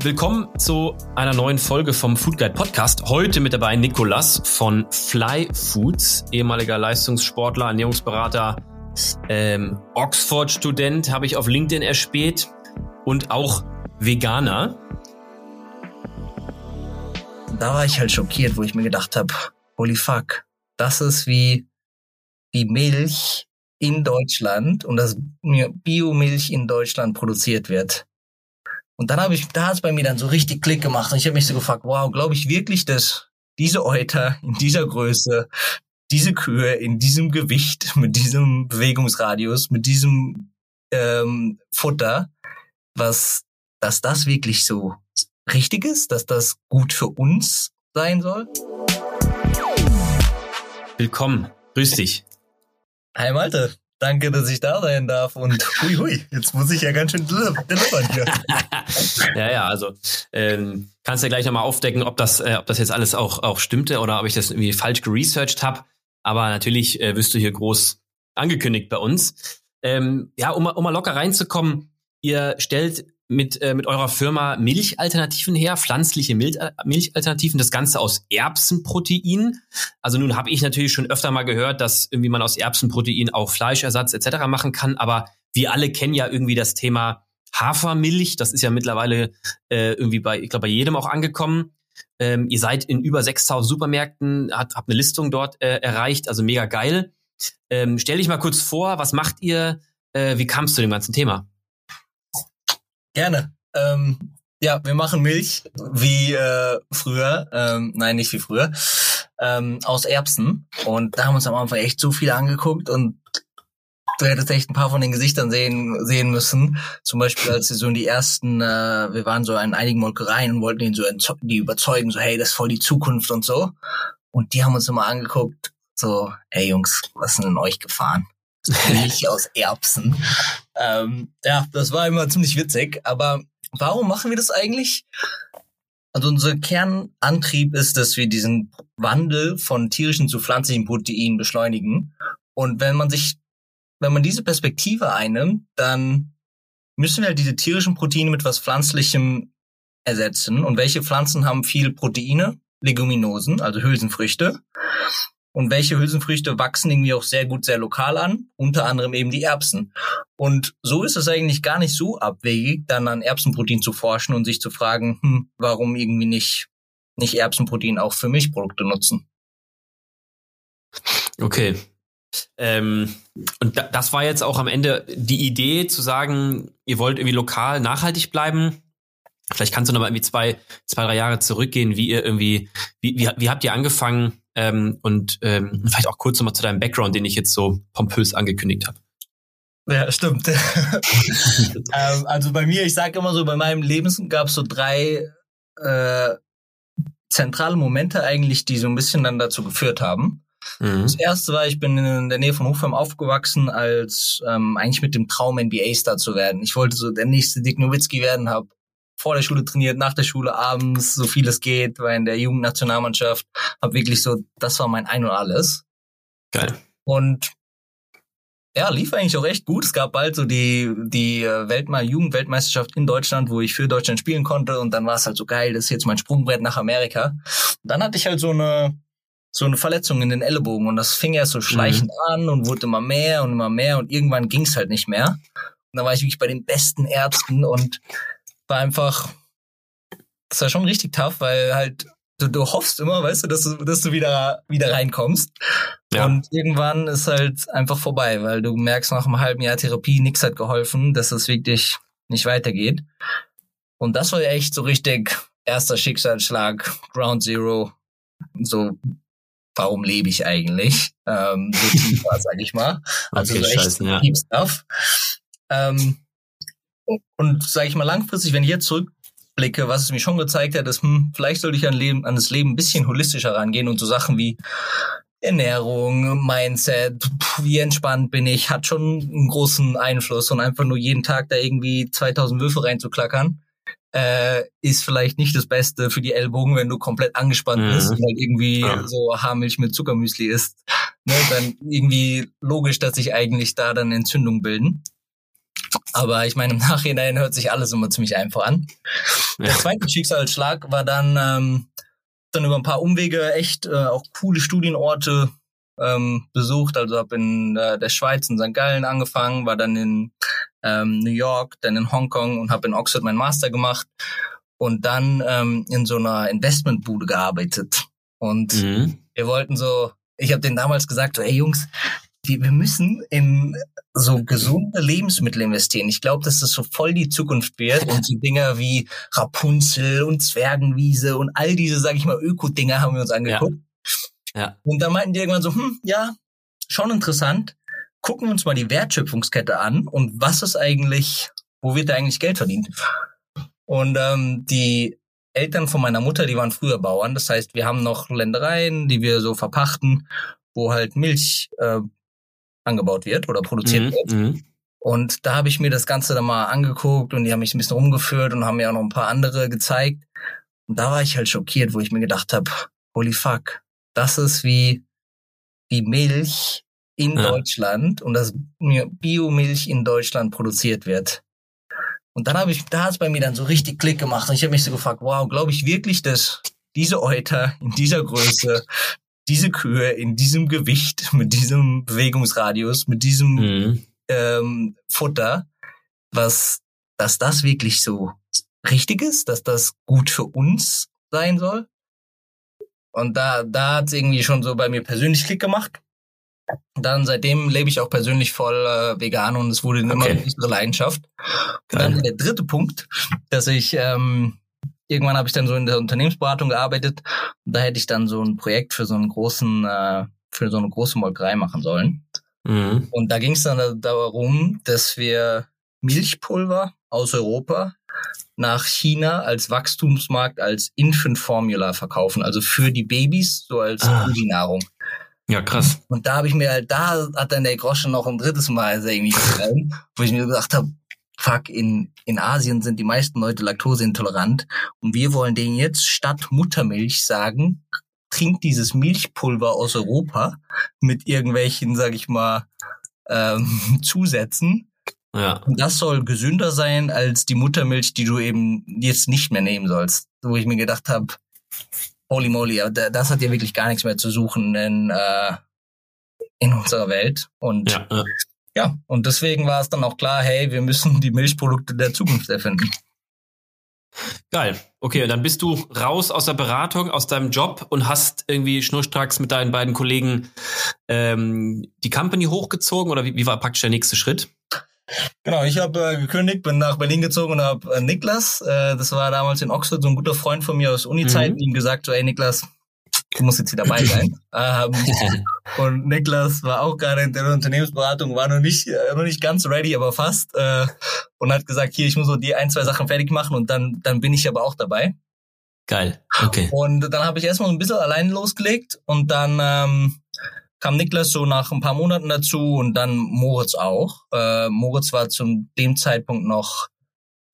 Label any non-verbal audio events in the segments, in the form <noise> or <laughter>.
Willkommen zu einer neuen Folge vom Food Guide Podcast. Heute mit dabei Nikolas von Fly Foods, ehemaliger Leistungssportler, Ernährungsberater, ähm, Oxford-Student, habe ich auf LinkedIn erspäht und auch Veganer. Da war ich halt schockiert, wo ich mir gedacht habe, holy fuck, das ist wie die Milch in Deutschland und das Biomilch in Deutschland produziert wird. Und dann habe ich, da hat es bei mir dann so richtig Klick gemacht. Und ich habe mich so gefragt, wow, glaube ich wirklich, dass diese Euter in dieser Größe, diese Kühe in diesem Gewicht, <laughs> mit diesem Bewegungsradius, mit diesem ähm, Futter, was, dass das wirklich so richtig ist, dass das gut für uns sein soll? Willkommen, grüß dich. Hi Malte. Danke, dass ich da sein darf. Und hui, hui, jetzt muss ich ja ganz schön delivern hier. <laughs> ja, ja, also ähm, kannst ja gleich nochmal aufdecken, ob das, äh, ob das jetzt alles auch, auch stimmte oder ob ich das irgendwie falsch geresearched habe. Aber natürlich äh, wirst du hier groß angekündigt bei uns. Ähm, ja, um, um mal locker reinzukommen, ihr stellt mit, äh, mit eurer Firma Milchalternativen her, pflanzliche Milch, äh, Milchalternativen, das Ganze aus Erbsenprotein. Also nun habe ich natürlich schon öfter mal gehört, dass irgendwie man aus Erbsenprotein auch Fleischersatz etc. machen kann, aber wir alle kennen ja irgendwie das Thema Hafermilch, das ist ja mittlerweile äh, irgendwie bei, ich glaube, bei jedem auch angekommen. Ähm, ihr seid in über 6000 Supermärkten, habt, habt eine Listung dort äh, erreicht, also mega geil. Ähm, stell dich mal kurz vor, was macht ihr? Äh, wie kamst du zu dem ganzen Thema? Gerne. Ähm, ja, wir machen Milch wie äh, früher. Ähm, nein, nicht wie früher. Ähm, aus Erbsen. Und da haben wir uns am Anfang echt so viel angeguckt und du hättest echt ein paar von den Gesichtern sehen, sehen müssen. Zum Beispiel, als sie so in die ersten, äh, wir waren so in einigen Molkereien und wollten ihn so die überzeugen, so, hey, das ist voll die Zukunft und so. Und die haben uns immer angeguckt, so, hey Jungs, was ist denn in euch gefahren? Milch aus Erbsen. Ähm, ja, das war immer ziemlich witzig. Aber warum machen wir das eigentlich? Also unser Kernantrieb ist, dass wir diesen Wandel von tierischen zu pflanzlichen Proteinen beschleunigen. Und wenn man sich, wenn man diese Perspektive einnimmt, dann müssen wir halt diese tierischen Proteine mit was Pflanzlichem ersetzen. Und welche Pflanzen haben viel Proteine? Leguminosen, also Hülsenfrüchte und welche Hülsenfrüchte wachsen irgendwie auch sehr gut, sehr lokal an, unter anderem eben die Erbsen. Und so ist es eigentlich gar nicht so abwegig, dann an Erbsenprotein zu forschen und sich zu fragen, hm, warum irgendwie nicht, nicht Erbsenprotein auch für Milchprodukte nutzen. Okay. Ähm, und da, das war jetzt auch am Ende die Idee zu sagen, ihr wollt irgendwie lokal nachhaltig bleiben. Vielleicht kannst du noch mal irgendwie zwei, zwei, drei Jahre zurückgehen, wie ihr irgendwie, wie, wie, wie habt ihr angefangen, ähm, und ähm, vielleicht auch kurz nochmal zu deinem Background, den ich jetzt so pompös angekündigt habe. Ja, stimmt. <laughs> ähm, also bei mir, ich sage immer so, bei meinem Leben gab es so drei äh, zentrale Momente eigentlich, die so ein bisschen dann dazu geführt haben. Mhm. Das erste war, ich bin in der Nähe von Hofheim aufgewachsen, als ähm, eigentlich mit dem Traum NBA-Star zu werden. Ich wollte so der nächste Dick Nowitzki werden, habe vor der Schule trainiert, nach der Schule abends, so viel es geht, war in der Jugendnationalmannschaft, hab wirklich so, das war mein Ein und Alles. Geil. Und ja, lief eigentlich auch echt gut. Es gab bald so die, die äh, Weltme Jugendweltmeisterschaft in Deutschland, wo ich für Deutschland spielen konnte und dann war es halt so geil, das ist jetzt mein Sprungbrett nach Amerika. Und dann hatte ich halt so eine, so eine Verletzung in den Ellenbogen und das fing erst so schleichend mhm. an und wurde immer mehr und immer mehr und irgendwann ging es halt nicht mehr. Und dann war ich wirklich bei den besten Ärzten und war einfach, das war schon richtig tough, weil halt du, du hoffst immer, weißt du, dass du, dass du wieder, wieder reinkommst. Ja. Und irgendwann ist halt einfach vorbei, weil du merkst nach einem halben Jahr Therapie, nichts hat geholfen, dass es wirklich nicht weitergeht. Und das war ja echt so richtig erster Schicksalsschlag, Ground Zero. So, warum lebe ich eigentlich? Ähm, so tief war, sag ich mal. Also okay, so echt Scheiße, ja. Stuff. Ähm, und sage ich mal langfristig, wenn ich jetzt zurückblicke, was es mir schon gezeigt hat, ist, hm, vielleicht sollte ich an, Leben, an das Leben ein bisschen holistischer rangehen und so Sachen wie Ernährung, Mindset, wie entspannt bin ich, hat schon einen großen Einfluss und einfach nur jeden Tag da irgendwie 2000 Würfe reinzuklackern, äh, ist vielleicht nicht das Beste für die Ellbogen, wenn du komplett angespannt mhm. bist und halt irgendwie ja. so Haarmilch mit Zuckermüsli isst. Ne, dann irgendwie logisch, dass sich eigentlich da dann Entzündungen bilden. Aber ich meine, im Nachhinein hört sich alles immer ziemlich einfach an. Ja. Der zweite Schicksalsschlag war dann, ähm, dann über ein paar Umwege echt äh, auch coole Studienorte ähm, besucht. Also habe in äh, der Schweiz, in St. Gallen angefangen, war dann in ähm, New York, dann in Hongkong und habe in Oxford meinen Master gemacht und dann ähm, in so einer Investmentbude gearbeitet. Und mhm. wir wollten so, ich habe denen damals gesagt, so, ey Jungs, wir, müssen in so gesunde Lebensmittel investieren. Ich glaube, dass das so voll die Zukunft wird und so Dinger wie Rapunzel und Zwergenwiese und all diese, sag ich mal, Öko-Dinger haben wir uns angeguckt. Ja. ja. Und dann meinten die irgendwann so, hm, ja, schon interessant. Gucken wir uns mal die Wertschöpfungskette an und was ist eigentlich, wo wird da eigentlich Geld verdient? Und ähm, die Eltern von meiner Mutter, die waren früher Bauern. Das heißt, wir haben noch Ländereien, die wir so verpachten, wo halt Milch äh, angebaut wird oder produziert mhm, wird. Mhm. Und da habe ich mir das Ganze dann mal angeguckt und die haben mich ein bisschen rumgeführt und haben mir auch noch ein paar andere gezeigt. Und da war ich halt schockiert, wo ich mir gedacht habe, holy fuck, das ist wie die Milch in ja. Deutschland und das Biomilch in Deutschland produziert wird. Und dann habe ich, da hat es bei mir dann so richtig Klick gemacht und ich habe mich so gefragt, wow, glaube ich wirklich, dass diese Euter in dieser Größe diese Kühe in diesem Gewicht, <laughs> mit diesem Bewegungsradius, mit diesem mhm. ähm, Futter, was, dass das wirklich so richtig ist, dass das gut für uns sein soll. Und da, da hat es irgendwie schon so bei mir persönlich Klick gemacht. Dann seitdem lebe ich auch persönlich voll äh, vegan und es wurde okay. immer eine größere Leidenschaft. Und dann der dritte Punkt, dass ich ähm, irgendwann habe ich dann so in der Unternehmensberatung gearbeitet. Und da hätte ich dann so ein Projekt für so einen großen, äh, für so eine große Molkerei machen sollen. Mhm. Und da ging es dann darum, dass wir Milchpulver aus Europa nach China als Wachstumsmarkt als Infant Formula verkaufen, also für die Babys, so als ah. Nahrung. Ja, krass. Und da habe ich mir halt, da hat dann der Groschen noch ein drittes Mal irgendwie gefallen, wo ich mir gedacht habe, fuck, in, in Asien sind die meisten Leute laktoseintolerant und wir wollen denen jetzt statt Muttermilch sagen, trinkt dieses Milchpulver aus Europa mit irgendwelchen, sag ich mal, ähm, <laughs> Zusätzen. Ja. Das soll gesünder sein als die Muttermilch, die du eben jetzt nicht mehr nehmen sollst. Wo ich mir gedacht habe, holy moly, das hat ja wirklich gar nichts mehr zu suchen in, äh, in unserer Welt. Und ja, ja. Ja, und deswegen war es dann auch klar, hey, wir müssen die Milchprodukte der Zukunft erfinden. Geil. Okay, und dann bist du raus aus der Beratung, aus deinem Job und hast irgendwie schnurstracks mit deinen beiden Kollegen ähm, die Company hochgezogen oder wie, wie war praktisch der nächste Schritt? Genau, ich habe äh, gekündigt, bin nach Berlin gezogen und habe äh, Niklas, äh, das war damals in Oxford so ein guter Freund von mir aus Uni-Zeiten, mhm. ihm gesagt, so, ey Niklas, du musst jetzt hier dabei sein. <laughs> ähm, und Niklas war auch gerade in der Unternehmensberatung, war noch nicht, äh, noch nicht ganz ready, aber fast. Äh, und hat gesagt, hier, ich muss so die ein, zwei Sachen fertig machen und dann, dann bin ich aber auch dabei. Geil, okay. Und dann habe ich erstmal ein bisschen allein losgelegt und dann ähm, kam Niklas so nach ein paar Monaten dazu und dann Moritz auch. Äh, Moritz war zu dem Zeitpunkt noch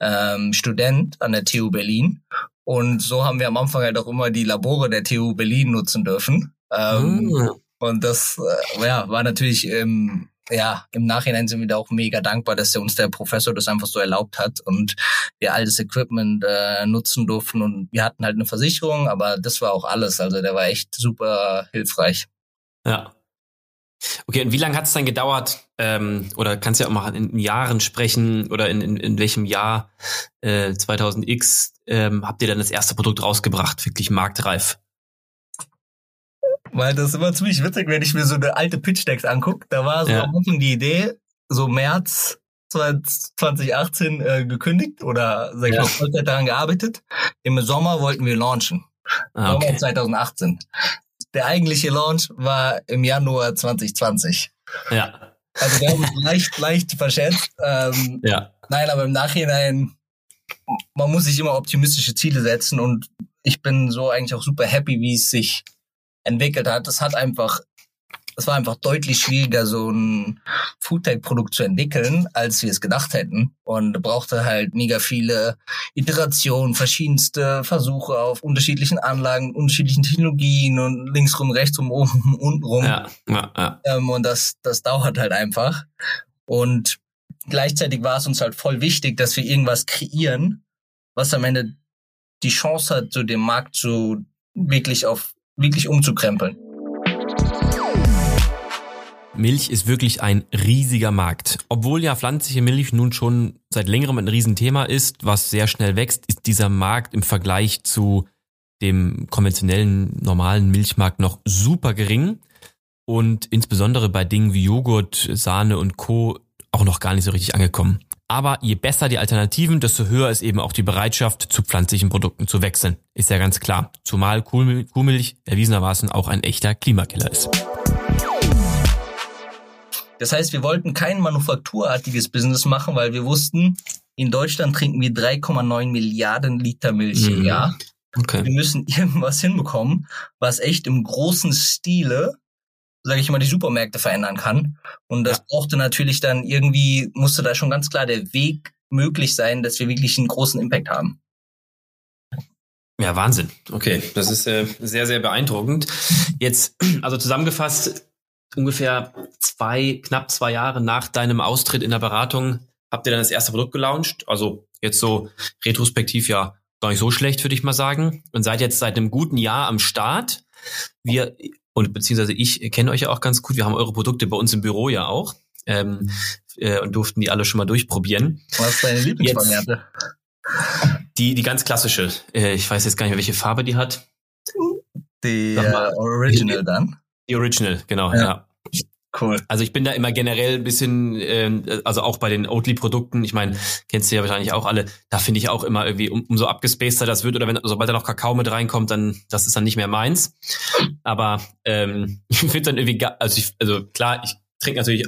ähm, Student an der TU Berlin und so haben wir am Anfang halt auch immer die Labore der TU Berlin nutzen dürfen. Ähm, mhm. Und das äh, ja, war natürlich ähm, ja, im Nachhinein sind wir da auch mega dankbar, dass der uns der Professor das einfach so erlaubt hat und wir all das Equipment äh, nutzen durften und wir hatten halt eine Versicherung, aber das war auch alles. Also der war echt super hilfreich. Ja. Okay, und wie lange hat es dann gedauert, ähm, oder kannst du ja auch mal in, Jahren sprechen oder in, in, in welchem Jahr äh, 2000x ähm, habt ihr dann das erste Produkt rausgebracht, wirklich marktreif? Weil das ist immer ziemlich witzig, wenn ich mir so eine alte Pitch-Decks angucke. Da war so ja. am Anfang die Idee, so März 2018 äh, gekündigt oder sag ich ja. mal Vollzeit daran gearbeitet. Im Sommer wollten wir launchen. Ah, okay. Sommer 2018 der eigentliche Launch war im Januar 2020. Ja. Also wir haben uns leicht, leicht verschätzt. Ähm, ja. Nein, aber im Nachhinein, man muss sich immer optimistische Ziele setzen und ich bin so eigentlich auch super happy, wie es sich entwickelt hat. Das hat einfach es war einfach deutlich schwieriger, so ein Foodtech-Produkt zu entwickeln, als wir es gedacht hätten. Und brauchte halt mega viele Iterationen, verschiedenste Versuche auf unterschiedlichen Anlagen, unterschiedlichen Technologien und linksrum, rechtsrum, oben, unten rum. Ja, ja, ja. Ähm, und das, das dauert halt einfach. Und gleichzeitig war es uns halt voll wichtig, dass wir irgendwas kreieren, was am Ende die Chance hat, so den Markt so wirklich auf wirklich umzukrempeln. Milch ist wirklich ein riesiger Markt. Obwohl ja pflanzliche Milch nun schon seit längerem ein Riesenthema ist, was sehr schnell wächst, ist dieser Markt im Vergleich zu dem konventionellen normalen Milchmarkt noch super gering und insbesondere bei Dingen wie Joghurt, Sahne und Co. auch noch gar nicht so richtig angekommen. Aber je besser die Alternativen, desto höher ist eben auch die Bereitschaft, zu pflanzlichen Produkten zu wechseln. Ist ja ganz klar. Zumal Kuhmilch erwiesenermaßen auch ein echter Klimakiller ist. Das heißt, wir wollten kein manufakturartiges Business machen, weil wir wussten, in Deutschland trinken wir 3,9 Milliarden Liter Milch im mhm. Jahr. Okay. Wir müssen <laughs> irgendwas hinbekommen, was echt im großen Stile, sage ich mal, die Supermärkte verändern kann. Und das ja. brauchte natürlich dann irgendwie, musste da schon ganz klar der Weg möglich sein, dass wir wirklich einen großen Impact haben. Ja, Wahnsinn. Okay, das ist äh, sehr, sehr beeindruckend. Jetzt, <clears throat> also zusammengefasst, ungefähr zwei, knapp zwei Jahre nach deinem Austritt in der Beratung habt ihr dann das erste Produkt gelauncht. Also jetzt so retrospektiv ja gar nicht so schlecht, würde ich mal sagen. Und seid jetzt seit einem guten Jahr am Start. Wir, und beziehungsweise ich kenne euch ja auch ganz gut. Wir haben eure Produkte bei uns im Büro ja auch. Ähm, äh, und durften die alle schon mal durchprobieren. Was ist deine Lieblingsvariante? Die, die ganz klassische. Äh, ich weiß jetzt gar nicht mehr, welche Farbe die hat. Die äh, Original dann? Die Original, genau, ja. ja. Cool. Also ich bin da immer generell ein bisschen, äh, also auch bei den Oatly-Produkten, ich meine, kennst du ja wahrscheinlich auch alle, da finde ich auch immer irgendwie, um, umso abgespaceter das wird, oder wenn, sobald da noch Kakao mit reinkommt, dann, das ist dann nicht mehr meins. Aber ähm, <laughs> ich finde dann irgendwie, also ich, also klar, ich trinke natürlich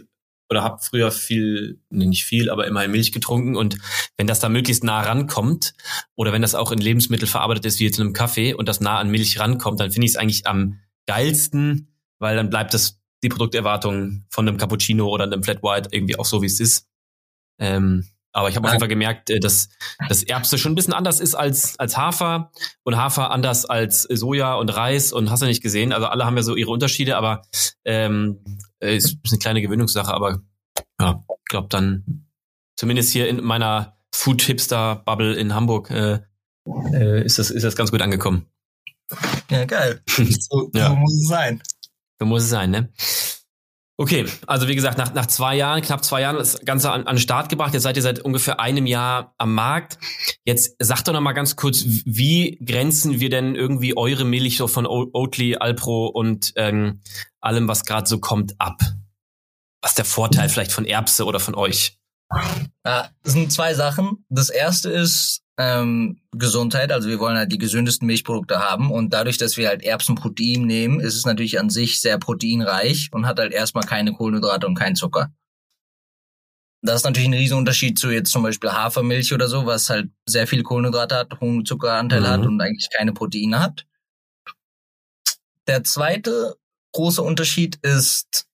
oder habe früher viel, nee, nicht viel, aber immerhin Milch getrunken und wenn das da möglichst nah rankommt oder wenn das auch in Lebensmittel verarbeitet ist, wie jetzt in einem Kaffee und das nah an Milch rankommt, dann finde ich es eigentlich am geilsten, weil dann bleibt das die Produkterwartung von einem Cappuccino oder einem Flat White irgendwie auch so, wie es ist. Ähm, aber ich habe auf jeden Fall gemerkt, äh, dass das Erbse schon ein bisschen anders ist als, als Hafer und Hafer anders als Soja und Reis und hast du nicht gesehen. Also alle haben ja so ihre Unterschiede, aber ähm, äh, ist eine kleine Gewöhnungssache, aber ja, ich glaube dann zumindest hier in meiner Food-Hipster-Bubble in Hamburg äh, äh, ist, das, ist das ganz gut angekommen. Ja, geil. <laughs> So, ja. so muss es sein. So muss es sein, ne? Okay, also wie gesagt, nach, nach zwei Jahren, knapp zwei Jahren, das Ganze an, an den Start gebracht. Jetzt seid ihr seit ungefähr einem Jahr am Markt. Jetzt sagt doch noch mal ganz kurz, wie grenzen wir denn irgendwie eure Milch so von Oatly, Alpro und ähm, allem, was gerade so kommt, ab? Was ist der Vorteil vielleicht von Erbse oder von euch? Ja, das sind zwei Sachen. Das erste ist, ähm, Gesundheit. Also wir wollen halt die gesündesten Milchprodukte haben und dadurch, dass wir halt Erbsenprotein nehmen, ist es natürlich an sich sehr proteinreich und hat halt erstmal keine Kohlenhydrate und keinen Zucker. Das ist natürlich ein Riesenunterschied zu jetzt zum Beispiel Hafermilch oder so, was halt sehr viel Kohlenhydrate hat, hohen Zuckeranteil mhm. hat und eigentlich keine Proteine hat. Der zweite große Unterschied ist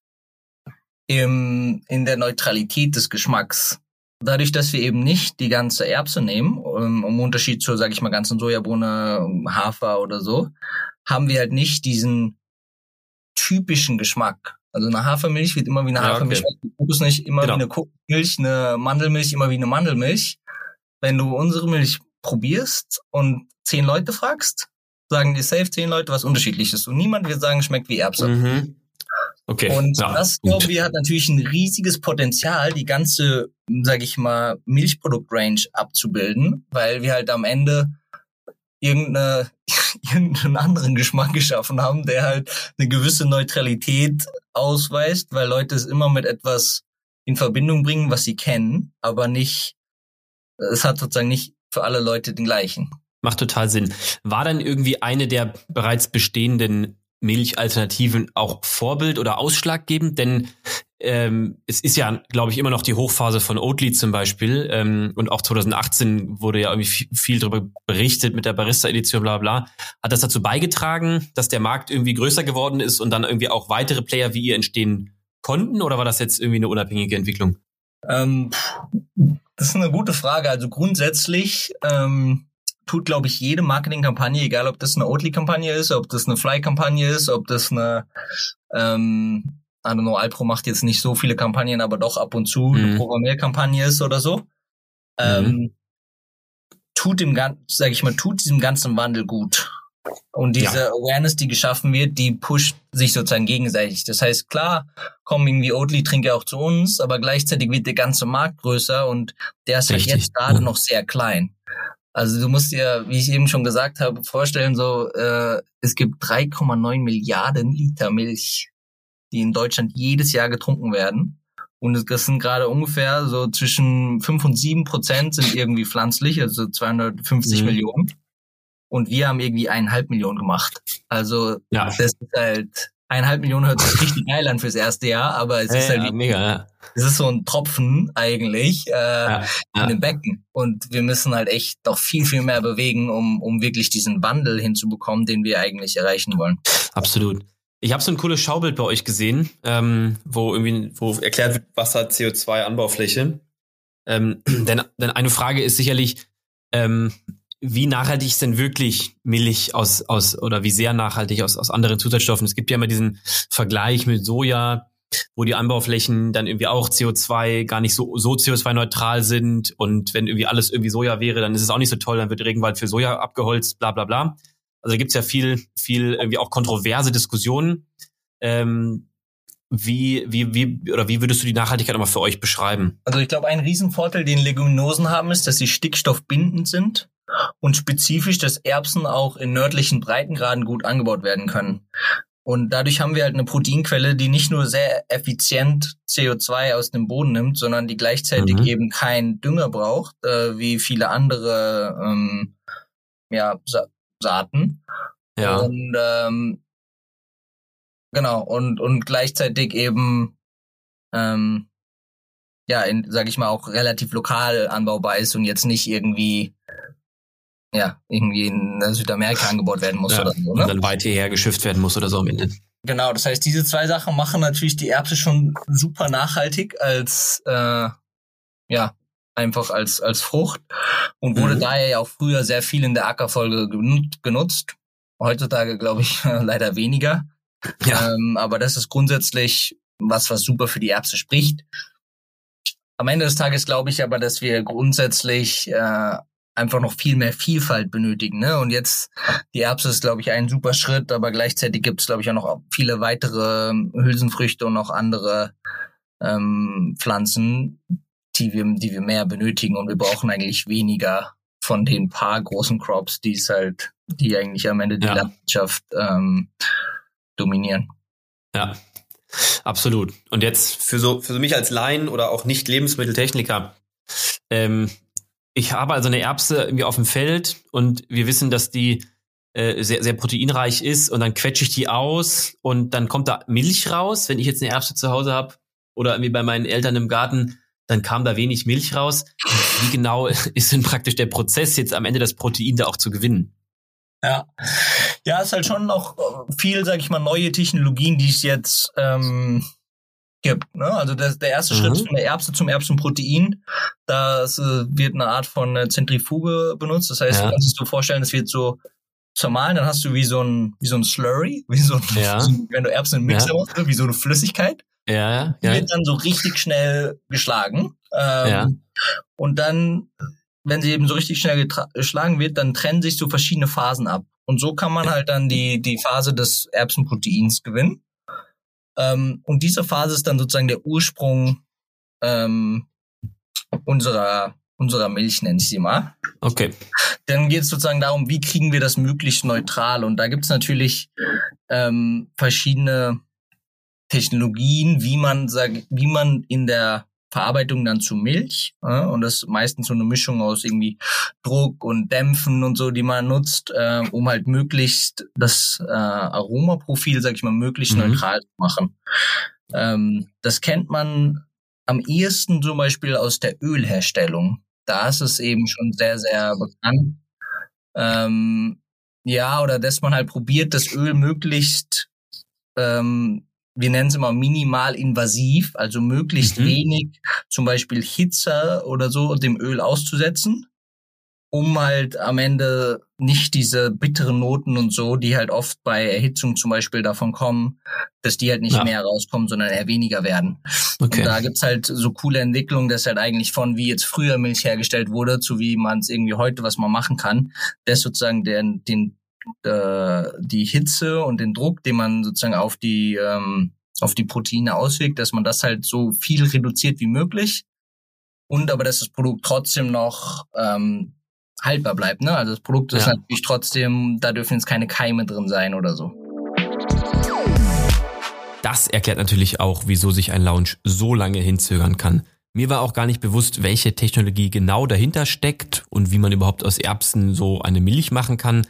im, in der Neutralität des Geschmacks dadurch, dass wir eben nicht die ganze Erbse nehmen, um, im Unterschied zur, sag ich mal, ganzen Sojabohne, Hafer oder so, haben wir halt nicht diesen typischen Geschmack. Also eine Hafermilch wird immer wie eine ja, Hafermilch, okay. Kokos nicht immer genau. wie eine Kokosmilch, eine Mandelmilch immer wie eine Mandelmilch. Wenn du unsere Milch probierst und zehn Leute fragst, sagen dir safe zehn Leute was unterschiedliches und niemand wird sagen, schmeckt wie Erbse. Mhm. Okay. Und ja, das, glauben wir, hat natürlich ein riesiges Potenzial, die ganze, sage ich mal, Milchproduktrange abzubilden, weil wir halt am Ende irgendeine, <laughs> irgendeinen anderen Geschmack geschaffen haben, der halt eine gewisse Neutralität ausweist, weil Leute es immer mit etwas in Verbindung bringen, was sie kennen, aber nicht, es hat sozusagen nicht für alle Leute den gleichen. Macht total Sinn. War dann irgendwie eine der bereits bestehenden Milchalternativen auch Vorbild oder ausschlaggebend? Denn ähm, es ist ja, glaube ich, immer noch die Hochphase von Oatly zum Beispiel. Ähm, und auch 2018 wurde ja irgendwie viel, darüber berichtet mit der Barista-Edition, bla bla. Hat das dazu beigetragen, dass der Markt irgendwie größer geworden ist und dann irgendwie auch weitere Player wie ihr entstehen konnten? Oder war das jetzt irgendwie eine unabhängige Entwicklung? Ähm, das ist eine gute Frage. Also grundsätzlich ähm, tut, glaube ich, jede Marketingkampagne, egal ob das eine Oatly-Kampagne ist, ob das eine Fly-Kampagne ist, ob das eine ähm, I don't know, Alpro macht jetzt nicht so viele Kampagnen, aber doch ab und zu mhm. eine Programmierkampagne ist oder so. Ähm, mhm. tut dem ganzen, sag ich mal, tut diesem ganzen Wandel gut. Und diese ja. Awareness, die geschaffen wird, die pusht sich sozusagen gegenseitig. Das heißt, klar, kommen irgendwie Oatly-Trinker auch zu uns, aber gleichzeitig wird der ganze Markt größer und der ist halt jetzt gerade ja. noch sehr klein. Also du musst dir, wie ich eben schon gesagt habe, vorstellen, so äh, es gibt 3,9 Milliarden Liter Milch, die in Deutschland jedes Jahr getrunken werden. Und das sind gerade ungefähr so zwischen 5 und 7 Prozent sind irgendwie pflanzlich, also 250 mhm. Millionen. Und wir haben irgendwie eineinhalb Millionen gemacht. Also ja. das ist halt eineinhalb Millionen hört sich richtig <laughs> geil an fürs erste Jahr, aber es ja, ist halt ja, mega, ja. es ist so ein Tropfen eigentlich äh, in dem Becken und wir müssen halt echt noch viel viel mehr bewegen, um um wirklich diesen Wandel hinzubekommen, den wir eigentlich erreichen wollen. Absolut. Ich habe so ein cooles Schaubild bei euch gesehen, ähm, wo irgendwie wo erklärt wird, Wasser, CO2, Anbaufläche. Ähm, <clears throat> denn, denn eine Frage ist sicherlich, ähm, wie nachhaltig ist denn wirklich Milch aus, aus oder wie sehr nachhaltig aus, aus anderen Zusatzstoffen? Es gibt ja immer diesen Vergleich mit Soja, wo die Anbauflächen dann irgendwie auch CO2 gar nicht so, so CO2-neutral sind. Und wenn irgendwie alles irgendwie Soja wäre, dann ist es auch nicht so toll, dann wird Regenwald für Soja abgeholzt, bla bla bla. Also da gibt's ja viel, viel irgendwie auch kontroverse Diskussionen. Ähm, wie, wie, wie, oder wie würdest du die Nachhaltigkeit nochmal für euch beschreiben? Also ich glaube, ein Riesenvorteil, den Leguminosen haben, ist, dass sie stickstoffbindend sind und spezifisch, dass Erbsen auch in nördlichen Breitengraden gut angebaut werden können. Und dadurch haben wir halt eine Proteinquelle, die nicht nur sehr effizient CO2 aus dem Boden nimmt, sondern die gleichzeitig mhm. eben kein Dünger braucht, äh, wie viele andere ähm, ja, Sa Saaten. Ja. Und ähm, genau, und, und gleichzeitig eben ähm, ja, in, sag ich mal, auch relativ lokal anbaubar ist und jetzt nicht irgendwie ja, irgendwie in Südamerika angebaut werden muss ja, oder so. Ne? Und dann weit hierher geschifft werden muss oder so am Ende. Genau, das heißt, diese zwei Sachen machen natürlich die Erbse schon super nachhaltig als äh, ja einfach als als Frucht und wurde mhm. daher ja auch früher sehr viel in der Ackerfolge genutzt. Heutzutage glaube ich <laughs> leider weniger. Ja. Ähm, aber das ist grundsätzlich was, was super für die Erbse spricht. Am Ende des Tages glaube ich aber, dass wir grundsätzlich äh, einfach noch viel mehr Vielfalt benötigen. Ne? Und jetzt, die Erbse ist, glaube ich, ein super Schritt, aber gleichzeitig gibt es, glaube ich, auch noch viele weitere Hülsenfrüchte und noch andere ähm, Pflanzen, die wir, die wir mehr benötigen. Und wir brauchen eigentlich weniger von den paar großen Crops, die es halt, die eigentlich am Ende die ja. Landwirtschaft ähm, dominieren. Ja, absolut. Und jetzt für so für mich als Laien oder auch nicht Lebensmitteltechniker, ähm, ich habe also eine Erbse irgendwie auf dem Feld und wir wissen, dass die äh, sehr, sehr proteinreich ist und dann quetsche ich die aus und dann kommt da Milch raus. Wenn ich jetzt eine Erbse zu Hause habe oder irgendwie bei meinen Eltern im Garten, dann kam da wenig Milch raus. Wie genau <laughs> ist denn praktisch der Prozess jetzt am Ende das Protein da auch zu gewinnen? Ja, ja, ist halt schon noch viel, sag ich mal, neue Technologien, die es jetzt ähm, gibt. Ne? Also das, der erste mhm. Schritt von der Erbse zum Erbsenprotein, das äh, wird eine Art von äh, Zentrifuge benutzt. Das heißt, ja. du kannst dir so vorstellen, es wird so zermahlen, dann hast du wie so ein, wie so ein Slurry, <laughs> wie so ein, ja. so, wenn du Erbsen im Mixer ja. machst, wie so eine Flüssigkeit. Ja, Die ja. wird dann so richtig schnell geschlagen. Ähm, ja. Und dann, wenn sie eben so richtig schnell geschlagen wird, dann trennen sich so verschiedene Phasen ab. Und so kann man halt dann die, die Phase des Erbsenproteins gewinnen. Ähm, und diese Phase ist dann sozusagen der Ursprung ähm, unserer unserer Milch, nenne ich sie mal. Okay. Dann geht es sozusagen darum, wie kriegen wir das möglichst neutral. Und da gibt es natürlich ähm, verschiedene Technologien, wie man sagt, wie man in der Verarbeitung dann zu Milch. Ja, und das ist meistens so eine Mischung aus irgendwie Druck und Dämpfen und so, die man nutzt, äh, um halt möglichst das äh, Aromaprofil, sag ich mal, möglichst mhm. neutral zu machen. Ähm, das kennt man am ehesten zum Beispiel aus der Ölherstellung. Da ist es eben schon sehr, sehr bekannt. Ähm, ja, oder dass man halt probiert, das Öl möglichst ähm, wir nennen es immer minimal invasiv, also möglichst mhm. wenig zum Beispiel Hitze oder so dem Öl auszusetzen, um halt am Ende nicht diese bitteren Noten und so, die halt oft bei Erhitzung zum Beispiel davon kommen, dass die halt nicht ja. mehr rauskommen, sondern eher weniger werden. Okay. Und da gibt's halt so coole Entwicklungen, dass halt eigentlich von wie jetzt früher Milch hergestellt wurde, zu wie man es irgendwie heute was man machen kann, das sozusagen den, den äh, die Hitze und den Druck, den man sozusagen auf die ähm, auf die Proteine auswirkt, dass man das halt so viel reduziert wie möglich und aber dass das Produkt trotzdem noch ähm, haltbar bleibt. Ne? Also das Produkt ist ja. natürlich trotzdem, da dürfen jetzt keine Keime drin sein oder so. Das erklärt natürlich auch, wieso sich ein Lounge so lange hinzögern kann. Mir war auch gar nicht bewusst, welche Technologie genau dahinter steckt und wie man überhaupt aus Erbsen so eine Milch machen kann.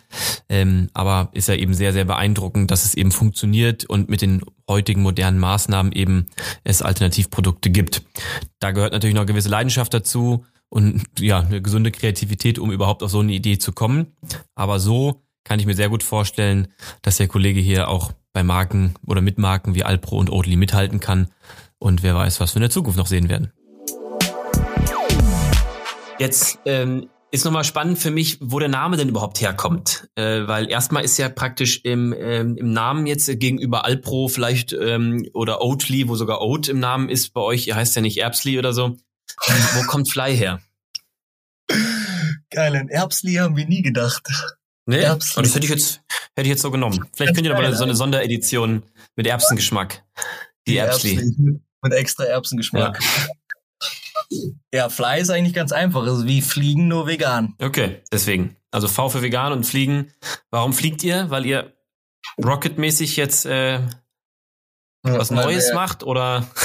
Ähm, aber ist ja eben sehr, sehr beeindruckend, dass es eben funktioniert und mit den heutigen modernen Maßnahmen eben es Alternativprodukte gibt. Da gehört natürlich noch gewisse Leidenschaft dazu und ja, eine gesunde Kreativität, um überhaupt auf so eine Idee zu kommen. Aber so kann ich mir sehr gut vorstellen, dass der Kollege hier auch bei Marken oder mit Marken wie Alpro und Oatly mithalten kann. Und wer weiß, was wir in der Zukunft noch sehen werden. Jetzt ähm, ist nochmal spannend für mich, wo der Name denn überhaupt herkommt. Äh, weil erstmal ist ja praktisch im, ähm, im Namen jetzt gegenüber Alpro vielleicht ähm, oder Oatly, wo sogar Oat im Namen ist bei euch, ihr heißt ja nicht Erbsli oder so. Wo kommt Fly her? Geil, an Erbsli haben wir nie gedacht. Nee, Erbsli. Und das hätte ich jetzt, hätte ich jetzt so genommen. Vielleicht könnt ihr aber so eine <laughs> Sonderedition mit Erbsengeschmack. Die, Die Erbsli. Erbsli. Mit extra Erbsengeschmack. Ja. Ja, Fly ist eigentlich ganz einfach. Es ist wie Fliegen, nur vegan. Okay, deswegen. Also V für vegan und Fliegen. Warum fliegt ihr? Weil ihr Rocket-mäßig jetzt äh, was Neues macht oder? <laughs>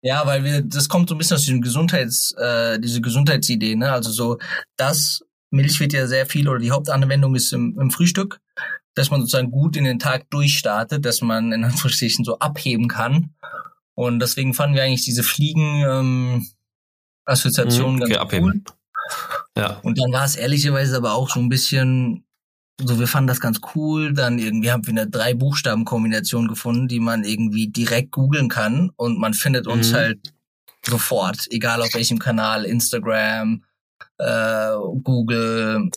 Ja, weil wir, das kommt so ein bisschen aus diesem Gesundheits, äh, diese Gesundheitsidee, ne? Also so, das Milch wird ja sehr viel oder die Hauptanwendung ist im, im Frühstück, dass man sozusagen gut in den Tag durchstartet, dass man in Anführungsstrichen so abheben kann. Und deswegen fanden wir eigentlich diese Fliegen ähm, Assoziationen mhm, okay, ganz abheben. cool. Ja. Und dann war es ehrlicherweise aber auch so ein bisschen so, wir fanden das ganz cool. Dann irgendwie haben wir eine drei Buchstaben-Kombination gefunden, die man irgendwie direkt googeln kann und man findet uns mhm. halt sofort, egal auf welchem Kanal, Instagram, äh, Google,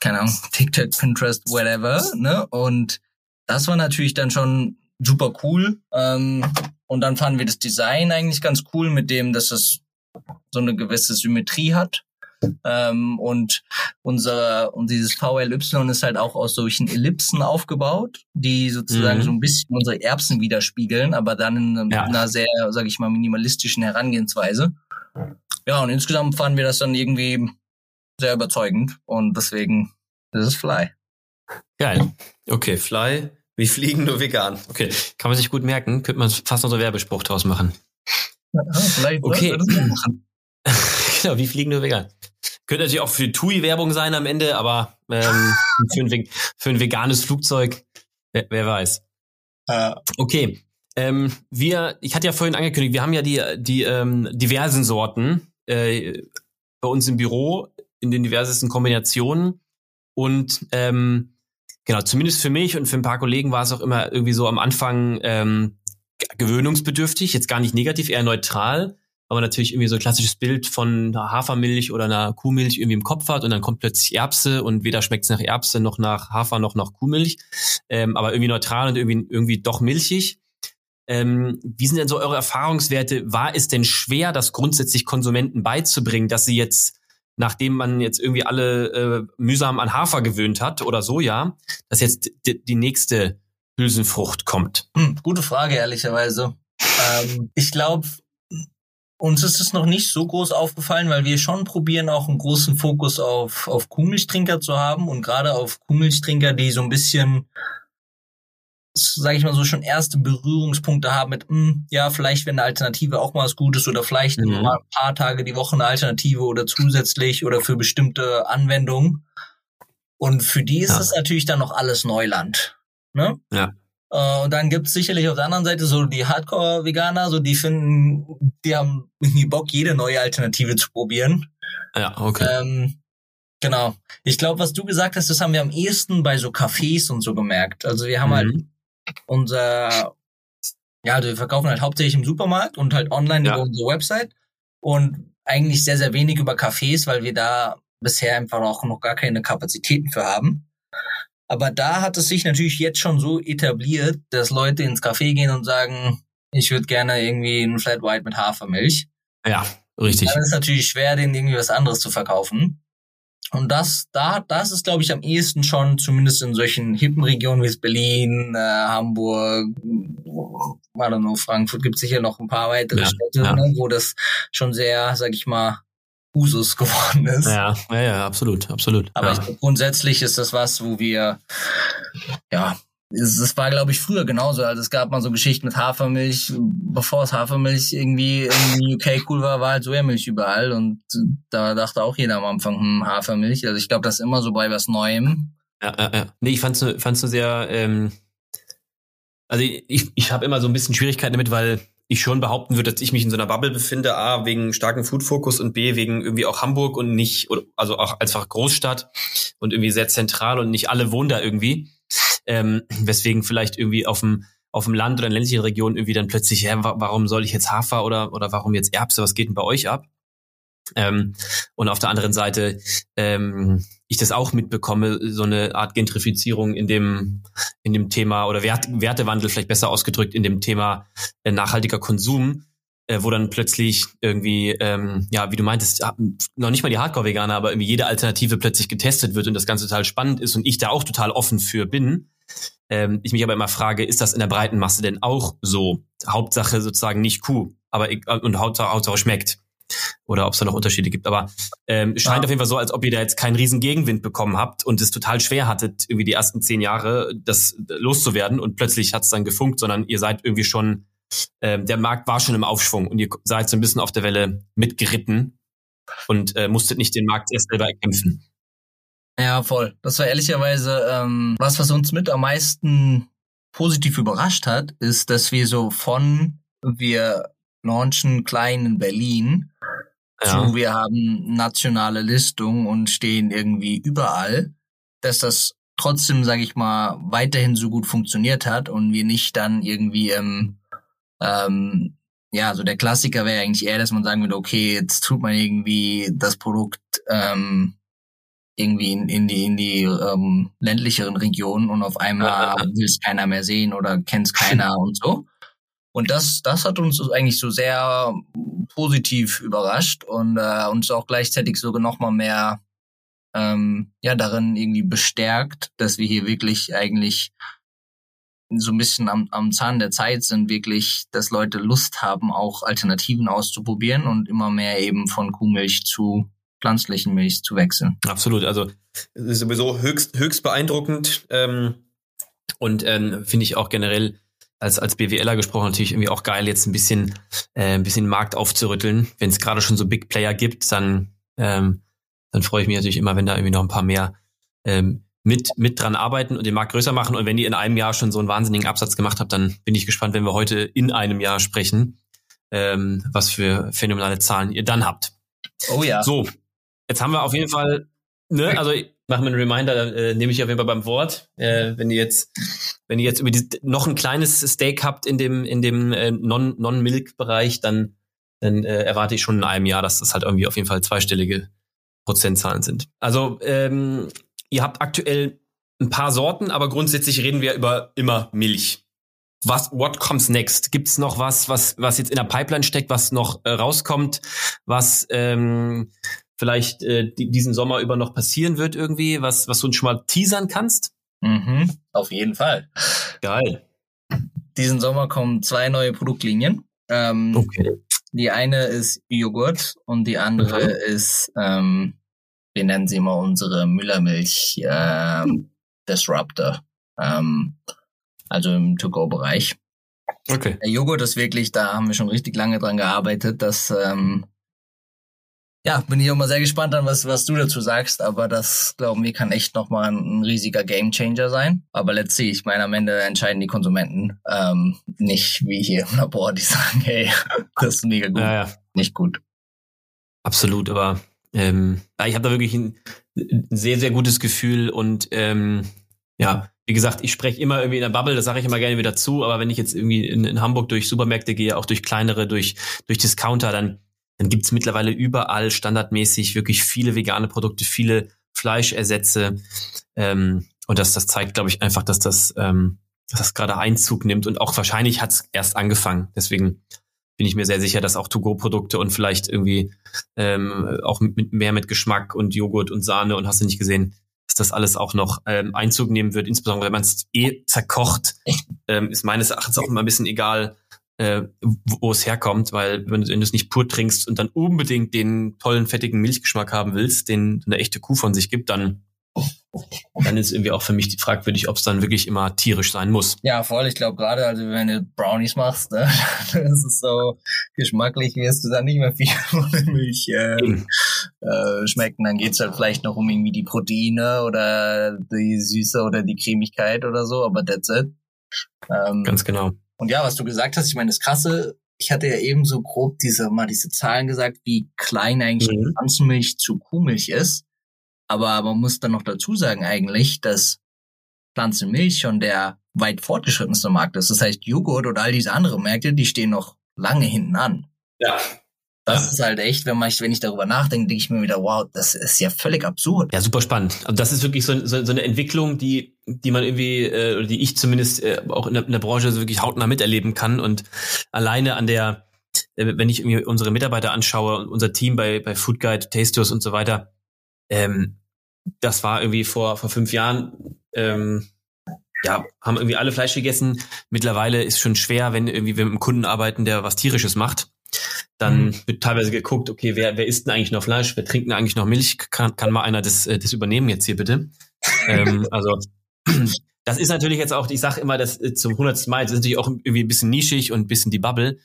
keine Ahnung, <laughs> TikTok, Pinterest, whatever. Ne? Und das war natürlich dann schon super cool. Ähm, und dann fanden wir das Design eigentlich ganz cool, mit dem, dass es so eine gewisse Symmetrie hat. Ähm, und unser, und dieses VLY ist halt auch aus solchen Ellipsen aufgebaut, die sozusagen mhm. so ein bisschen unsere Erbsen widerspiegeln, aber dann in, ja. einer sehr, sage ich mal, minimalistischen Herangehensweise. Ja, und insgesamt fanden wir das dann irgendwie sehr überzeugend und deswegen das ist Fly. Geil. Okay, Fly. Wir fliegen nur vegan. Okay, kann man sich gut merken. Könnte man fast noch so Werbespruch draus machen. Ja, vielleicht okay. <laughs> genau, wie fliegen nur vegan. Könnte natürlich auch für TUI Werbung sein am Ende, aber ähm, <laughs> für, ein, für, ein, veganes Flugzeug, wer, wer weiß. Uh. Okay. Ähm, wir, ich hatte ja vorhin angekündigt, wir haben ja die, die ähm, diversen Sorten äh, bei uns im Büro in den diversesten Kombinationen. Und ähm, genau, zumindest für mich und für ein paar Kollegen war es auch immer irgendwie so am Anfang ähm, gewöhnungsbedürftig, jetzt gar nicht negativ, eher neutral weil man natürlich irgendwie so ein klassisches Bild von einer Hafermilch oder einer Kuhmilch irgendwie im Kopf hat und dann kommt plötzlich Erbse und weder schmeckt es nach Erbse noch nach Hafer noch nach Kuhmilch, ähm, aber irgendwie neutral und irgendwie, irgendwie doch milchig. Ähm, wie sind denn so eure Erfahrungswerte? War es denn schwer, das grundsätzlich Konsumenten beizubringen, dass sie jetzt, nachdem man jetzt irgendwie alle äh, mühsam an Hafer gewöhnt hat oder Soja, dass jetzt die nächste Hülsenfrucht kommt? Hm, gute Frage, ehrlicherweise. ähm, ich glaube, uns ist es noch nicht so groß aufgefallen, weil wir schon probieren, auch einen großen Fokus auf, auf Kuhmilchtrinker zu haben und gerade auf Kuhmilchtrinker, die so ein bisschen, sage ich mal so, schon erste Berührungspunkte haben mit, mh, hm, ja, vielleicht wenn eine Alternative auch mal was Gutes oder vielleicht mhm. mal ein paar Tage die Woche eine Alternative oder zusätzlich oder für bestimmte Anwendungen. Und für die ist es natürlich dann noch alles Neuland. Ne? Ja. Äh, und dann gibt's sicherlich auf der anderen Seite so die Hardcore-Veganer, so die finden, die haben irgendwie Bock, jede neue Alternative zu probieren. Ja, okay. Ähm, genau. Ich glaube, was du gesagt hast, das haben wir am ehesten bei so Cafés und so gemerkt. Also wir haben halt mhm. halt unser, ja, also wir verkaufen halt hauptsächlich im Supermarkt und halt online ja. über unsere Website und eigentlich sehr, sehr wenig über Cafés, weil wir da bisher einfach auch noch gar keine Kapazitäten für haben. Aber da hat es sich natürlich jetzt schon so etabliert, dass Leute ins Café gehen und sagen, ich würde gerne irgendwie einen Flat White mit Hafermilch. Ja, richtig. Dann ist es natürlich schwer, denen irgendwie was anderes zu verkaufen. Und das, da, das ist, glaube ich, am ehesten schon, zumindest in solchen hippen Regionen wie Berlin, äh, Hamburg, I don't know, Frankfurt gibt sicher noch ein paar weitere ja, Städte, ja. Ne, wo das schon sehr, sag ich mal, Usus geworden ist. Ja, ja, ja absolut, absolut. Aber ja. ich, grundsätzlich ist das was, wo wir, ja, es, war, glaube ich, früher genauso. Also es gab mal so Geschichten mit Hafermilch. Bevor es Hafermilch irgendwie in UK cool war, war halt Sojamilch überall. Und da dachte auch jeder am Anfang, hm, Hafermilch. Also ich glaube, das ist immer so bei was Neuem. Ja, ja, ja. Nee, ich fand's, fand's so sehr, ähm, also ich, ich habe immer so ein bisschen Schwierigkeiten damit, weil ich schon behaupten würde, dass ich mich in so einer Bubble befinde, A, wegen starkem Food-Fokus und B, wegen irgendwie auch Hamburg und nicht, also auch einfach Großstadt und irgendwie sehr zentral und nicht alle wohnen da irgendwie ähm, weswegen vielleicht irgendwie auf dem auf dem Land oder in ländlichen Regionen irgendwie dann plötzlich, hä, warum soll ich jetzt Hafer oder oder warum jetzt Erbse, was geht denn bei euch ab? Ähm, und auf der anderen Seite ähm, ich das auch mitbekomme, so eine Art Gentrifizierung in dem in dem Thema oder Wert, Wertewandel vielleicht besser ausgedrückt in dem Thema äh, nachhaltiger Konsum, äh, wo dann plötzlich irgendwie, ähm, ja, wie du meintest, noch nicht mal die Hardcore-Veganer, aber irgendwie jede Alternative plötzlich getestet wird und das Ganze total spannend ist und ich da auch total offen für bin. Ähm, ich mich aber immer frage, ist das in der breiten Masse denn auch so? Hauptsache sozusagen nicht Kuh, aber und Hauptsache, Hauptsache schmeckt. Oder ob es da noch Unterschiede gibt. Aber ähm, scheint ja. auf jeden Fall so, als ob ihr da jetzt keinen riesen Gegenwind bekommen habt und es total schwer hattet, irgendwie die ersten zehn Jahre das loszuwerden und plötzlich hat es dann gefunkt, sondern ihr seid irgendwie schon ähm, der Markt war schon im Aufschwung und ihr seid so ein bisschen auf der Welle mitgeritten und äh, musstet nicht den Markt erst selber erkämpfen. Ja, voll. Das war ehrlicherweise ähm, was, was uns mit am meisten positiv überrascht hat, ist, dass wir so von wir launchen klein in Berlin ja. zu wir haben nationale Listung und stehen irgendwie überall, dass das trotzdem, sage ich mal, weiterhin so gut funktioniert hat und wir nicht dann irgendwie im ähm, ja, so der Klassiker wäre eigentlich eher, dass man sagen würde, okay, jetzt tut man irgendwie das Produkt ähm, irgendwie in, in die in die ähm, ländlicheren Regionen und auf einmal will es keiner mehr sehen oder kennt es keiner <laughs> und so. Und das, das hat uns eigentlich so sehr positiv überrascht und äh, uns auch gleichzeitig sogar noch mal mehr ähm, ja darin irgendwie bestärkt, dass wir hier wirklich eigentlich so ein bisschen am, am Zahn der Zeit sind, wirklich, dass Leute Lust haben, auch Alternativen auszuprobieren und immer mehr eben von Kuhmilch zu pflanzlichen Milch zu wechseln. Absolut, also ist sowieso höchst, höchst beeindruckend ähm, und ähm, finde ich auch generell als, als BWLer gesprochen natürlich irgendwie auch geil, jetzt ein bisschen, äh, ein bisschen Markt aufzurütteln. Wenn es gerade schon so Big Player gibt, dann, ähm, dann freue ich mich natürlich immer, wenn da irgendwie noch ein paar mehr ähm, mit, mit dran arbeiten und den Markt größer machen. Und wenn ihr in einem Jahr schon so einen wahnsinnigen Absatz gemacht habt, dann bin ich gespannt, wenn wir heute in einem Jahr sprechen, ähm, was für phänomenale Zahlen ihr dann habt. Oh ja. So, jetzt haben wir auf jeden Fall, ne, also machen wir einen Reminder, äh, nehme ich auf jeden Fall beim Wort. Äh, wenn ihr jetzt, wenn ihr jetzt über die, noch ein kleines Stake habt in dem, in dem äh, Non-Milk-Bereich, dann, dann äh, erwarte ich schon in einem Jahr, dass das halt irgendwie auf jeden Fall zweistellige Prozentzahlen sind. Also ähm, Ihr habt aktuell ein paar Sorten, aber grundsätzlich reden wir über immer Milch. Was, what comes next? Gibt es noch was, was, was jetzt in der Pipeline steckt, was noch äh, rauskommt, was ähm, vielleicht äh, diesen Sommer über noch passieren wird irgendwie, was, was du uns schon mal teasern kannst? Mhm, auf jeden Fall. Geil. Diesen Sommer kommen zwei neue Produktlinien. Ähm, okay. Die eine ist Joghurt und die andere mhm. ist ähm, wir nennen sie mal unsere Müllermilch äh, Disruptor. Ähm, also im To-Go-Bereich. Okay. Der Joghurt ist wirklich, da haben wir schon richtig lange dran gearbeitet. dass ähm, ja, bin ich auch mal sehr gespannt an, was, was du dazu sagst. Aber das, glauben wir, kann echt nochmal ein, ein riesiger Gamechanger sein. Aber let's see. Ich meine, am Ende entscheiden die Konsumenten ähm, nicht wie hier im Labor, die <laughs> sagen, hey, das ist mega gut. Ja, ja. Nicht gut. Absolut, aber ähm, ich habe da wirklich ein, ein, sehr, sehr gutes Gefühl und ähm, ja, wie gesagt, ich spreche immer irgendwie in der Bubble, das sage ich immer gerne wieder zu, aber wenn ich jetzt irgendwie in, in, Hamburg durch Supermärkte gehe, auch durch kleinere, durch, durch Discounter, dann dann gibt's mittlerweile überall standardmäßig wirklich viele vegane Produkte, viele Fleischersätze. Ähm, und das, das zeigt, glaube ich, einfach, dass das, ähm, dass das gerade Einzug nimmt. Und auch wahrscheinlich hat's erst angefangen. Deswegen bin ich mir sehr sicher, dass auch To-Go-Produkte und vielleicht irgendwie ähm, auch mit, mehr mit Geschmack und Joghurt und Sahne und hast du nicht gesehen, dass das alles auch noch ähm, Einzug nehmen wird, insbesondere wenn man es eh zerkocht, ähm, ist meines Erachtens auch immer ein bisschen egal, äh, wo es herkommt, weil wenn du, es nicht pur trinkst und dann unbedingt den tollen, fettigen Milchgeschmack haben willst, den eine echte Kuh von sich gibt, dann dann ist irgendwie auch für mich fragwürdig, ob es dann wirklich immer tierisch sein muss. Ja, voll. Ich glaube gerade, also wenn du Brownies machst, ne, <laughs> das ist so geschmacklich, wirst du dann nicht mehr viel <laughs> von der Milch äh, äh, schmecken. Dann geht's halt vielleicht noch um irgendwie die Proteine oder die Süße oder die Cremigkeit oder so, aber that's it. Ähm, Ganz genau. Und ja, was du gesagt hast, ich meine, das Krasse, ich hatte ja eben so grob diese, mal diese Zahlen gesagt, wie klein eigentlich mhm. Pflanzenmilch zu Kuhmilch ist. Aber man muss dann noch dazu sagen eigentlich, dass Pflanzenmilch schon der weit fortgeschrittenste Markt ist. Das heißt, Joghurt oder all diese anderen Märkte, die stehen noch lange hinten an. Ja. Das ist halt echt, wenn, man, wenn ich darüber nachdenke, denke ich mir wieder, wow, das ist ja völlig absurd. Ja, super spannend. Also das ist wirklich so, so, so eine Entwicklung, die, die man irgendwie, äh, oder die ich zumindest äh, auch in der, in der Branche so wirklich hautnah miterleben kann. Und alleine an der, äh, wenn ich irgendwie unsere Mitarbeiter anschaue und unser Team bei, bei Food Guide, Tasters und so weiter, ähm, das war irgendwie vor, vor fünf Jahren, ähm, ja, haben irgendwie alle Fleisch gegessen. Mittlerweile ist schon schwer, wenn irgendwie wir mit einem Kunden arbeiten, der was Tierisches macht. Dann mhm. wird teilweise geguckt, okay, wer, wer isst denn eigentlich noch Fleisch? Wer trinkt denn eigentlich noch Milch? Kann, kann mal einer das, äh, das übernehmen jetzt hier bitte? ähm, <laughs> also das ist natürlich jetzt auch, ich sage immer, das äh, zum hundertsten Mal, das ist natürlich auch irgendwie ein bisschen nischig und ein bisschen die Bubble,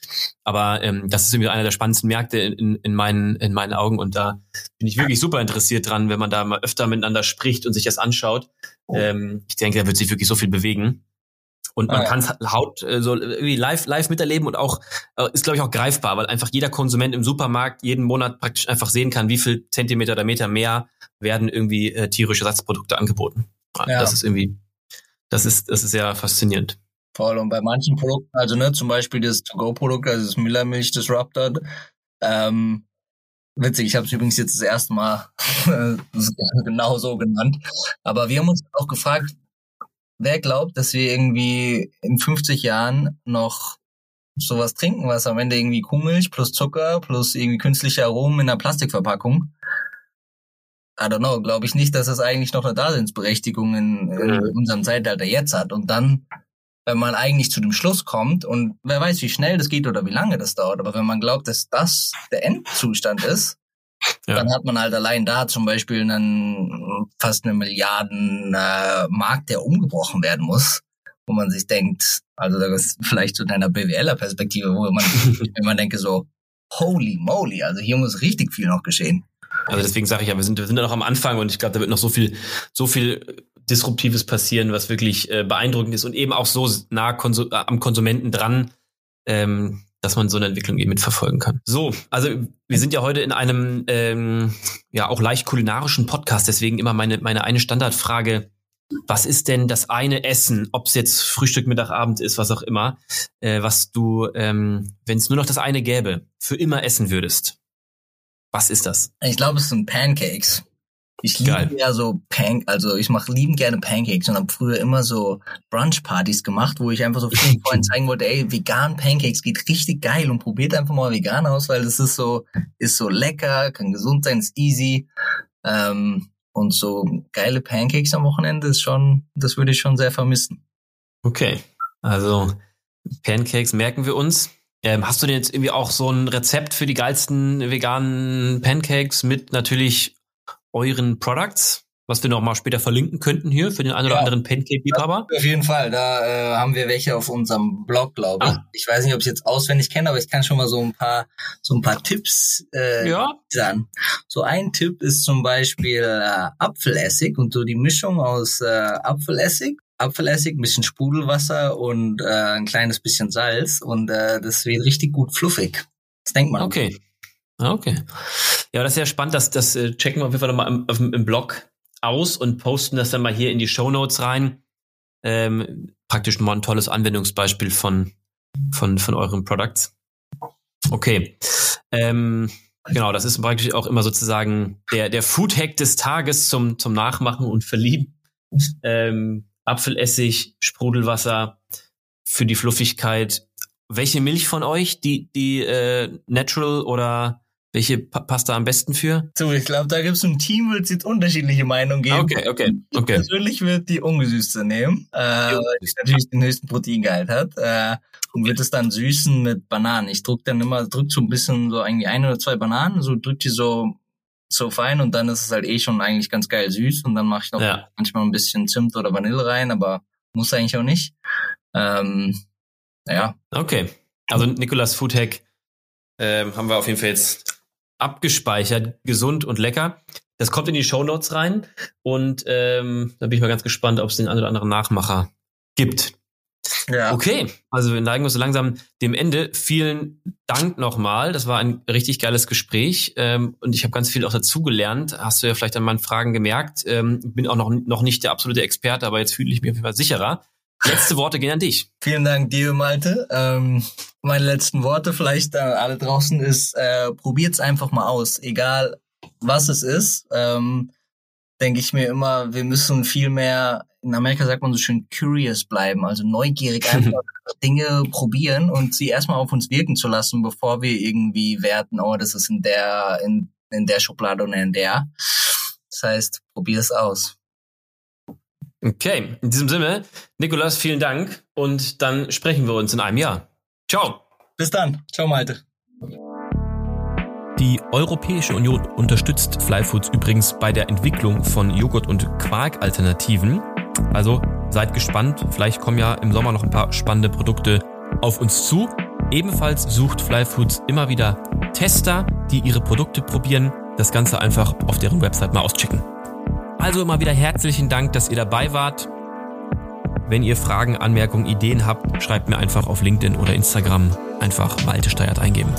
aber ähm, das ist irgendwie einer der spannendsten Märkte in, in, meinen, in meinen Augen und da bin ich wirklich super interessiert dran, wenn man da mal öfter miteinander spricht und sich das anschaut. Ähm, ich denke, da wird sich wirklich so viel bewegen. Und man ah, ja. kann es haut äh, so irgendwie live live miterleben und auch äh, ist glaube ich auch greifbar, weil einfach jeder Konsument im Supermarkt jeden Monat praktisch einfach sehen kann, wie viel Zentimeter oder Meter mehr werden irgendwie äh, tierische Ersatzprodukte angeboten. Ja. Das ist irgendwie das ist, das ist ja faszinierend. Voll. Und bei manchen Produkten, also ne, zum Beispiel das To-Go-Produkt, also das Miller-Milch Disruptor, ähm, witzig, ich habe es übrigens jetzt das erste Mal <laughs> genau so genannt. Aber wir haben uns auch gefragt, wer glaubt, dass wir irgendwie in 50 Jahren noch sowas trinken, was am Ende irgendwie Kuhmilch plus Zucker plus irgendwie künstliche Aromen in einer Plastikverpackung I don't know, glaube ich nicht, dass es eigentlich noch eine Daseinsberechtigung in, in mhm. unserem Zeitalter jetzt hat. Und dann, wenn man eigentlich zu dem Schluss kommt und wer weiß, wie schnell das geht oder wie lange das dauert, aber wenn man glaubt, dass das der Endzustand ist, ja. dann hat man halt allein da zum Beispiel einen fast eine Milliarden äh, Markt, der umgebrochen werden muss, wo man sich denkt, also das ist vielleicht zu deiner BWLer-Perspektive, wo man, <laughs> man denke so, holy moly, also hier muss richtig viel noch geschehen. Also deswegen sage ich ja, wir sind, wir sind ja noch am Anfang und ich glaube, da wird noch so viel, so viel Disruptives passieren, was wirklich äh, beeindruckend ist und eben auch so nah Konsu äh, am Konsumenten dran, ähm, dass man so eine Entwicklung eben mitverfolgen kann. So, also wir sind ja heute in einem ähm, ja auch leicht kulinarischen Podcast, deswegen immer meine, meine eine Standardfrage. Was ist denn das eine Essen, ob es jetzt Frühstück, Mittag, Abend ist, was auch immer, äh, was du, ähm, wenn es nur noch das eine gäbe, für immer essen würdest? Was ist das? Ich glaube, es sind Pancakes. Ich liebe ja so Pan, also ich mache lieben gerne Pancakes und habe früher immer so Brunch-Partys gemacht, wo ich einfach so vielen <laughs> Freunden zeigen wollte, ey, vegan Pancakes geht richtig geil und probiert einfach mal vegan aus, weil das ist so, ist so lecker, kann gesund sein, ist easy. Ähm, und so geile Pancakes am Wochenende ist schon, das würde ich schon sehr vermissen. Okay. Also Pancakes merken wir uns. Ähm, hast du denn jetzt irgendwie auch so ein Rezept für die geilsten veganen Pancakes mit natürlich euren Products? was wir noch mal später verlinken könnten hier für den einen oder anderen Pancake-Liebhaber. Auf jeden Fall, da äh, haben wir welche auf unserem Blog, glaube ich. Ah. Ich weiß nicht, ob ich jetzt auswendig kenne, aber ich kann schon mal so ein paar so ein paar Tipps äh, ja. sagen. So ein Tipp ist zum Beispiel äh, Apfelessig und so die Mischung aus äh, Apfelessig, Apfelessig, ein bisschen Sprudelwasser und äh, ein kleines bisschen Salz und äh, das wird richtig gut fluffig. Das denkt man. Okay. Okay. Ja, das ist ja spannend, das, das äh, checken wir auf jeden Fall nochmal im, im Blog aus und posten das dann mal hier in die Show Notes rein. Ähm, praktisch mal ein tolles Anwendungsbeispiel von, von, von euren Products. Okay. Ähm, Genau, das ist praktisch auch immer sozusagen der, der Food-Hack des Tages zum, zum Nachmachen und Verlieben. Ähm, Apfelessig, Sprudelwasser für die Fluffigkeit. Welche Milch von euch? Die, die äh, Natural oder welche passt da am besten für? So, ich glaube, da gibt es ein Team, wird es jetzt unterschiedliche Meinungen geben. Okay, okay, okay. Ich persönlich würde die ungesüßte nehmen, äh, weil die natürlich den höchsten Proteingehalt hat. Äh, und wird es dann süßen mit Bananen. Ich drück dann immer, drück so ein bisschen so eigentlich ein oder zwei Bananen, so drück die so so fein und dann ist es halt eh schon eigentlich ganz geil süß und dann mache ich noch ja. manchmal ein bisschen Zimt oder Vanille rein, aber muss eigentlich auch nicht. Ähm, ja. Okay. Also Nikolas Foodhack ähm, haben wir auf jeden Fall jetzt abgespeichert, gesund und lecker. Das kommt in die Show Notes rein und ähm, da bin ich mal ganz gespannt, ob es den einen oder anderen Nachmacher gibt. Ja. Okay, also wir neigen uns so langsam dem Ende. Vielen Dank nochmal. Das war ein richtig geiles Gespräch ähm, und ich habe ganz viel auch dazugelernt. Hast du ja vielleicht an meinen Fragen gemerkt. Ähm, bin auch noch, noch nicht der absolute Experte, aber jetzt fühle ich mich auf jeden Fall sicherer. Letzte Worte gehen an dich. Vielen Dank dir, Malte. Ähm, meine letzten Worte vielleicht an alle draußen ist, äh, probiert's einfach mal aus. Egal, was es ist. Ähm, denke ich mir immer, wir müssen viel mehr, in Amerika sagt man so schön curious bleiben, also neugierig <laughs> einfach Dinge probieren und sie erstmal auf uns wirken zu lassen, bevor wir irgendwie werten, oh, das ist in der, in, in der Schublade oder in der. Das heißt, probier es aus. Okay, in diesem Sinne, Nikolas, vielen Dank und dann sprechen wir uns in einem Jahr. Ciao. Bis dann. Ciao, Malte. Die Europäische Union unterstützt Flyfoods übrigens bei der Entwicklung von Joghurt- und Quark-Alternativen. Also seid gespannt, vielleicht kommen ja im Sommer noch ein paar spannende Produkte auf uns zu. Ebenfalls sucht Flyfoods immer wieder Tester, die ihre Produkte probieren. Das Ganze einfach auf deren Website mal auschecken. Also immer wieder herzlichen Dank, dass ihr dabei wart. Wenn ihr Fragen, Anmerkungen, Ideen habt, schreibt mir einfach auf LinkedIn oder Instagram einfach Malte Steuert eingeben.